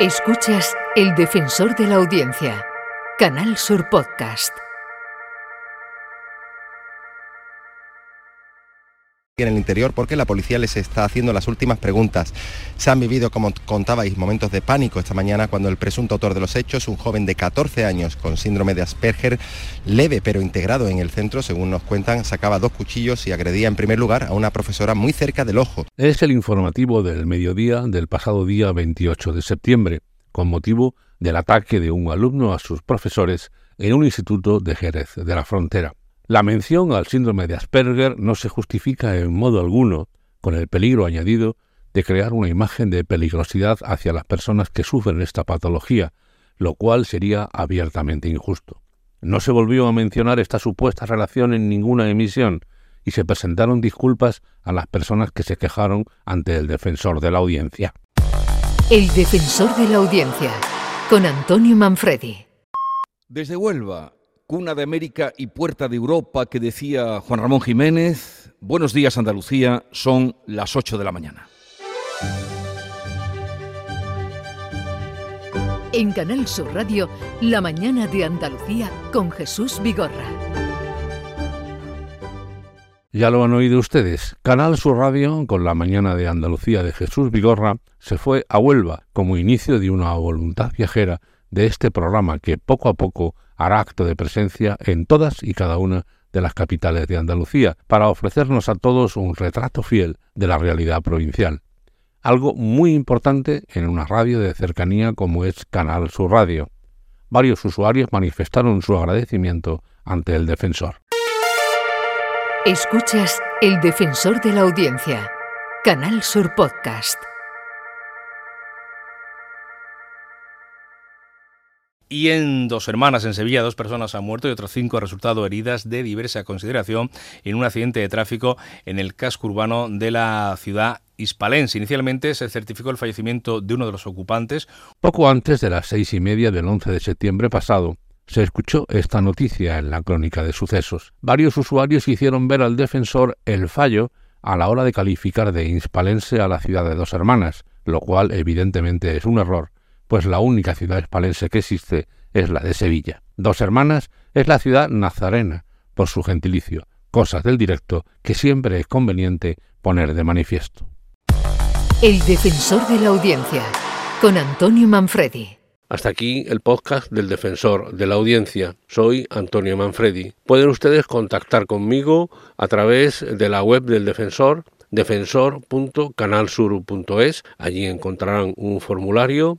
Escuchas El Defensor de la Audiencia, Canal Sur Podcast. En el interior porque la policía les está haciendo las últimas preguntas. Se han vivido, como contabais, momentos de pánico esta mañana cuando el presunto autor de los hechos, un joven de 14 años con síndrome de Asperger, leve pero integrado en el centro, según nos cuentan, sacaba dos cuchillos y agredía en primer lugar a una profesora muy cerca del ojo. Es el informativo del mediodía del pasado día 28 de septiembre, con motivo del ataque de un alumno a sus profesores en un instituto de Jerez de la Frontera. La mención al síndrome de Asperger no se justifica en modo alguno con el peligro añadido de crear una imagen de peligrosidad hacia las personas que sufren esta patología, lo cual sería abiertamente injusto. No se volvió a mencionar esta supuesta relación en ninguna emisión y se presentaron disculpas a las personas que se quejaron ante el defensor de la audiencia. El defensor de la audiencia, con Antonio Manfredi. Desde Huelva, cuna de América y puerta de Europa que decía Juan Ramón Jiménez. Buenos días Andalucía, son las 8 de la mañana. En Canal Sur Radio, La mañana de Andalucía con Jesús Vigorra. Ya lo han oído ustedes. Canal Sur Radio, con la mañana de Andalucía de Jesús Vigorra, se fue a Huelva como inicio de una voluntad viajera de este programa que poco a poco hará acto de presencia en todas y cada una de las capitales de Andalucía para ofrecernos a todos un retrato fiel de la realidad provincial. Algo muy importante en una radio de cercanía como es Canal Sur Radio. Varios usuarios manifestaron su agradecimiento ante el defensor. Escuchas El Defensor de la Audiencia, Canal Sur Podcast. Y en Dos Hermanas, en Sevilla, dos personas han muerto y otras cinco han resultado heridas de diversa consideración en un accidente de tráfico en el casco urbano de la ciudad hispalense. Inicialmente se certificó el fallecimiento de uno de los ocupantes. Poco antes de las seis y media del 11 de septiembre pasado, se escuchó esta noticia en la crónica de sucesos. Varios usuarios hicieron ver al defensor el fallo a la hora de calificar de hispalense a la ciudad de Dos Hermanas, lo cual evidentemente es un error pues la única ciudad hispalense que existe es la de Sevilla. Dos Hermanas es la ciudad nazarena, por su gentilicio, cosas del directo que siempre es conveniente poner de manifiesto. El defensor de la audiencia, con Antonio Manfredi. Hasta aquí el podcast del defensor de la audiencia. Soy Antonio Manfredi. Pueden ustedes contactar conmigo a través de la web del defensor defensor.canalsur.es. Allí encontrarán un formulario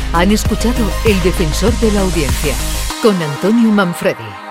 han escuchado El Defensor de la Audiencia con Antonio Manfredi.